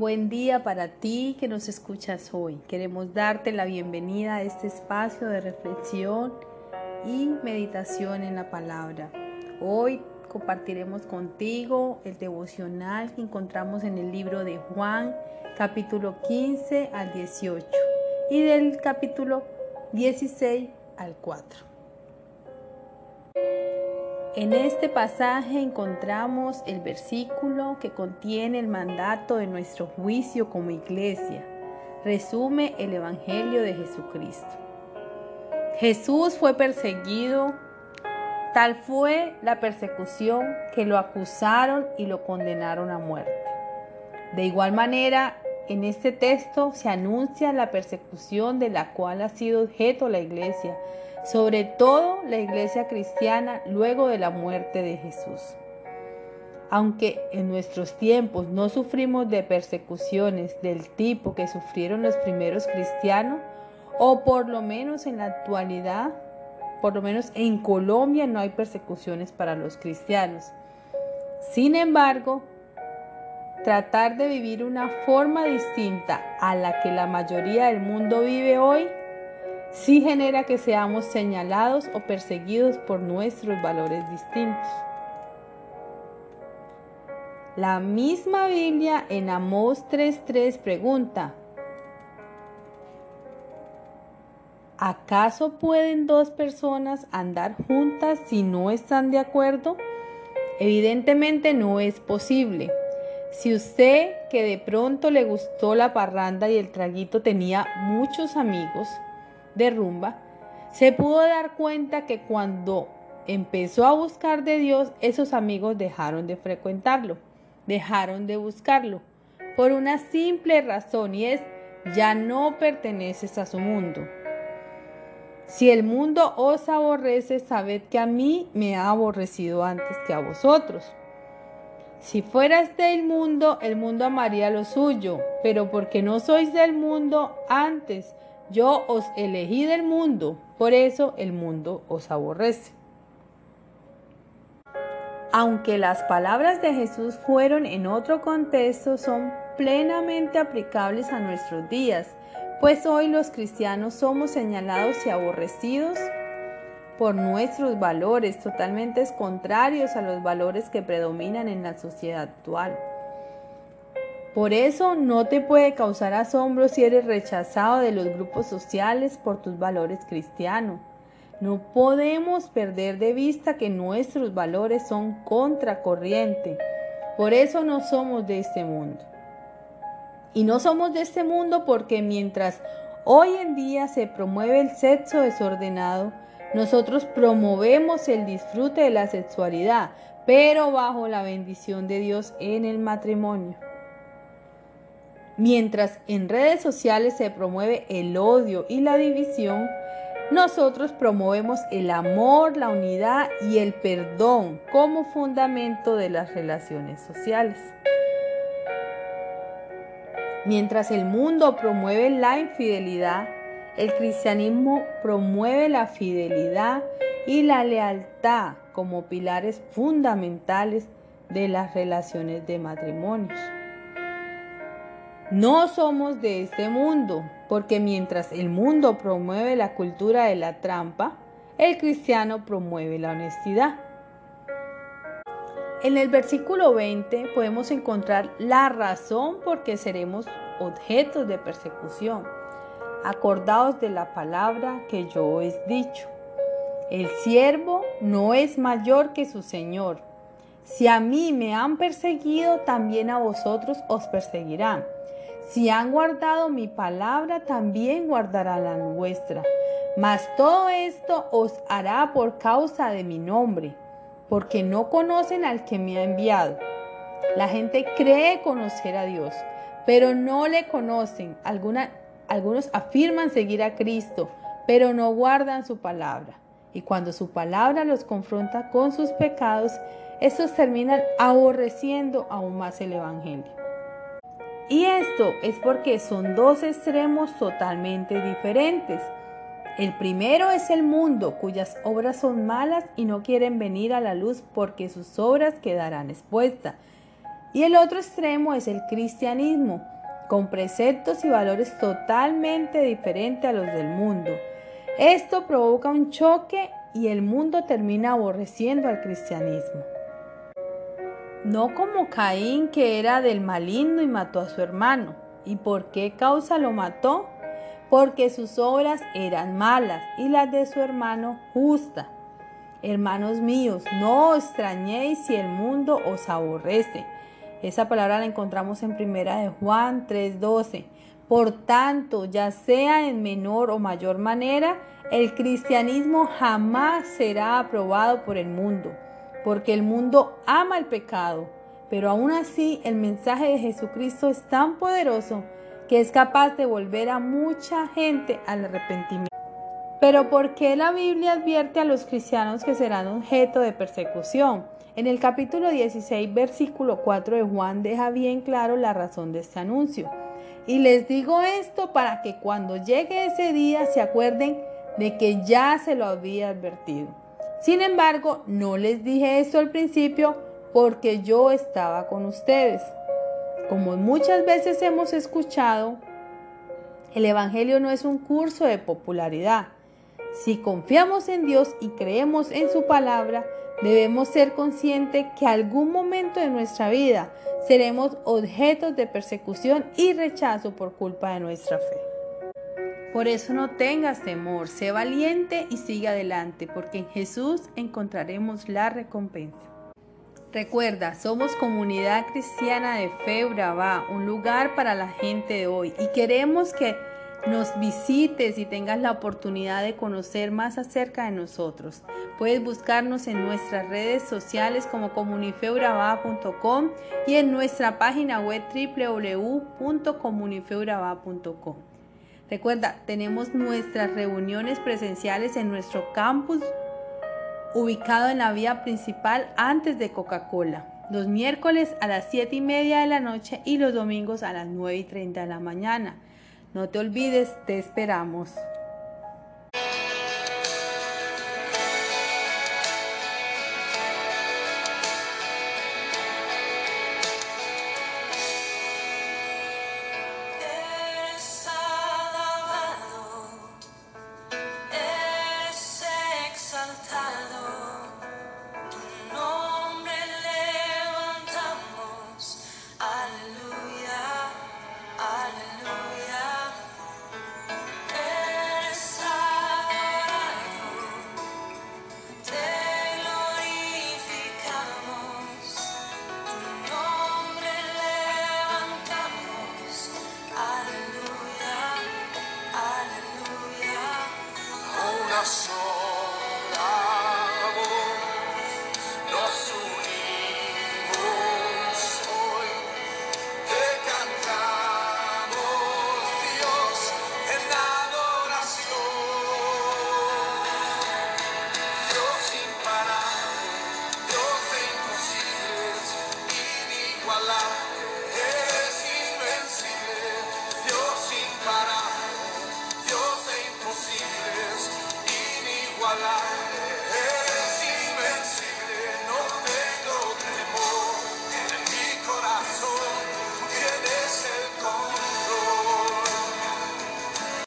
Buen día para ti que nos escuchas hoy. Queremos darte la bienvenida a este espacio de reflexión y meditación en la palabra. Hoy compartiremos contigo el devocional que encontramos en el libro de Juan, capítulo 15 al 18 y del capítulo 16 al 4. En este pasaje encontramos el versículo que contiene el mandato de nuestro juicio como iglesia. Resume el Evangelio de Jesucristo. Jesús fue perseguido, tal fue la persecución que lo acusaron y lo condenaron a muerte. De igual manera, en este texto se anuncia la persecución de la cual ha sido objeto la iglesia sobre todo la iglesia cristiana luego de la muerte de Jesús. Aunque en nuestros tiempos no sufrimos de persecuciones del tipo que sufrieron los primeros cristianos, o por lo menos en la actualidad, por lo menos en Colombia no hay persecuciones para los cristianos. Sin embargo, tratar de vivir una forma distinta a la que la mayoría del mundo vive hoy sí genera que seamos señalados o perseguidos por nuestros valores distintos. La misma Biblia en Amós 3.3 pregunta, ¿acaso pueden dos personas andar juntas si no están de acuerdo? Evidentemente no es posible. Si usted que de pronto le gustó la parranda y el traguito tenía muchos amigos, de rumba, se pudo dar cuenta que cuando empezó a buscar de Dios, esos amigos dejaron de frecuentarlo, dejaron de buscarlo, por una simple razón y es, ya no perteneces a su mundo. Si el mundo os aborrece, sabed que a mí me ha aborrecido antes que a vosotros. Si fueras del mundo, el mundo amaría lo suyo, pero porque no sois del mundo, antes yo os elegí del mundo, por eso el mundo os aborrece. Aunque las palabras de Jesús fueron en otro contexto, son plenamente aplicables a nuestros días, pues hoy los cristianos somos señalados y aborrecidos por nuestros valores totalmente contrarios a los valores que predominan en la sociedad actual. Por eso no te puede causar asombro si eres rechazado de los grupos sociales por tus valores cristianos. No podemos perder de vista que nuestros valores son contracorriente. Por eso no somos de este mundo. Y no somos de este mundo porque mientras hoy en día se promueve el sexo desordenado, nosotros promovemos el disfrute de la sexualidad, pero bajo la bendición de Dios en el matrimonio. Mientras en redes sociales se promueve el odio y la división, nosotros promovemos el amor, la unidad y el perdón como fundamento de las relaciones sociales. Mientras el mundo promueve la infidelidad, el cristianismo promueve la fidelidad y la lealtad como pilares fundamentales de las relaciones de matrimonios. No somos de este mundo, porque mientras el mundo promueve la cultura de la trampa, el cristiano promueve la honestidad. En el versículo 20 podemos encontrar la razón por qué seremos objetos de persecución. Acordaos de la palabra que yo os he dicho. El siervo no es mayor que su Señor. Si a mí me han perseguido, también a vosotros os perseguirán. Si han guardado mi palabra, también guardarán la vuestra. Mas todo esto os hará por causa de mi nombre, porque no conocen al que me ha enviado. La gente cree conocer a Dios, pero no le conocen. algunos afirman seguir a Cristo, pero no guardan su palabra. Y cuando su palabra los confronta con sus pecados, estos terminan aborreciendo aún más el Evangelio. Y esto es porque son dos extremos totalmente diferentes. El primero es el mundo, cuyas obras son malas y no quieren venir a la luz porque sus obras quedarán expuestas. Y el otro extremo es el cristianismo, con preceptos y valores totalmente diferentes a los del mundo. Esto provoca un choque y el mundo termina aborreciendo al cristianismo. No como Caín que era del maligno y mató a su hermano. ¿Y por qué causa lo mató? Porque sus obras eran malas y las de su hermano justas. Hermanos míos, no os extrañéis si el mundo os aborrece. Esa palabra la encontramos en primera de Juan 3:12. Por tanto, ya sea en menor o mayor manera, el cristianismo jamás será aprobado por el mundo, porque el mundo ama el pecado, pero aún así el mensaje de Jesucristo es tan poderoso que es capaz de volver a mucha gente al arrepentimiento. Pero ¿por qué la Biblia advierte a los cristianos que serán objeto de persecución? En el capítulo 16, versículo 4 de Juan deja bien claro la razón de este anuncio. Y les digo esto para que cuando llegue ese día se acuerden de que ya se lo había advertido. Sin embargo, no les dije esto al principio porque yo estaba con ustedes. Como muchas veces hemos escuchado, el Evangelio no es un curso de popularidad. Si confiamos en Dios y creemos en su palabra, debemos ser conscientes que algún momento de nuestra vida seremos objetos de persecución y rechazo por culpa de nuestra fe. Por eso no tengas temor, sé valiente y sigue adelante, porque en Jesús encontraremos la recompensa. Recuerda, somos comunidad cristiana de Fe Brava, un lugar para la gente de hoy y queremos que nos visites y tengas la oportunidad de conocer más acerca de nosotros. Puedes buscarnos en nuestras redes sociales como comunifebrava.com y en nuestra página web www.comunifebrava.com. Recuerda, tenemos nuestras reuniones presenciales en nuestro campus ubicado en la vía principal antes de Coca-Cola. Los miércoles a las 7 y media de la noche y los domingos a las 9 y 30 de la mañana. No te olvides, te esperamos.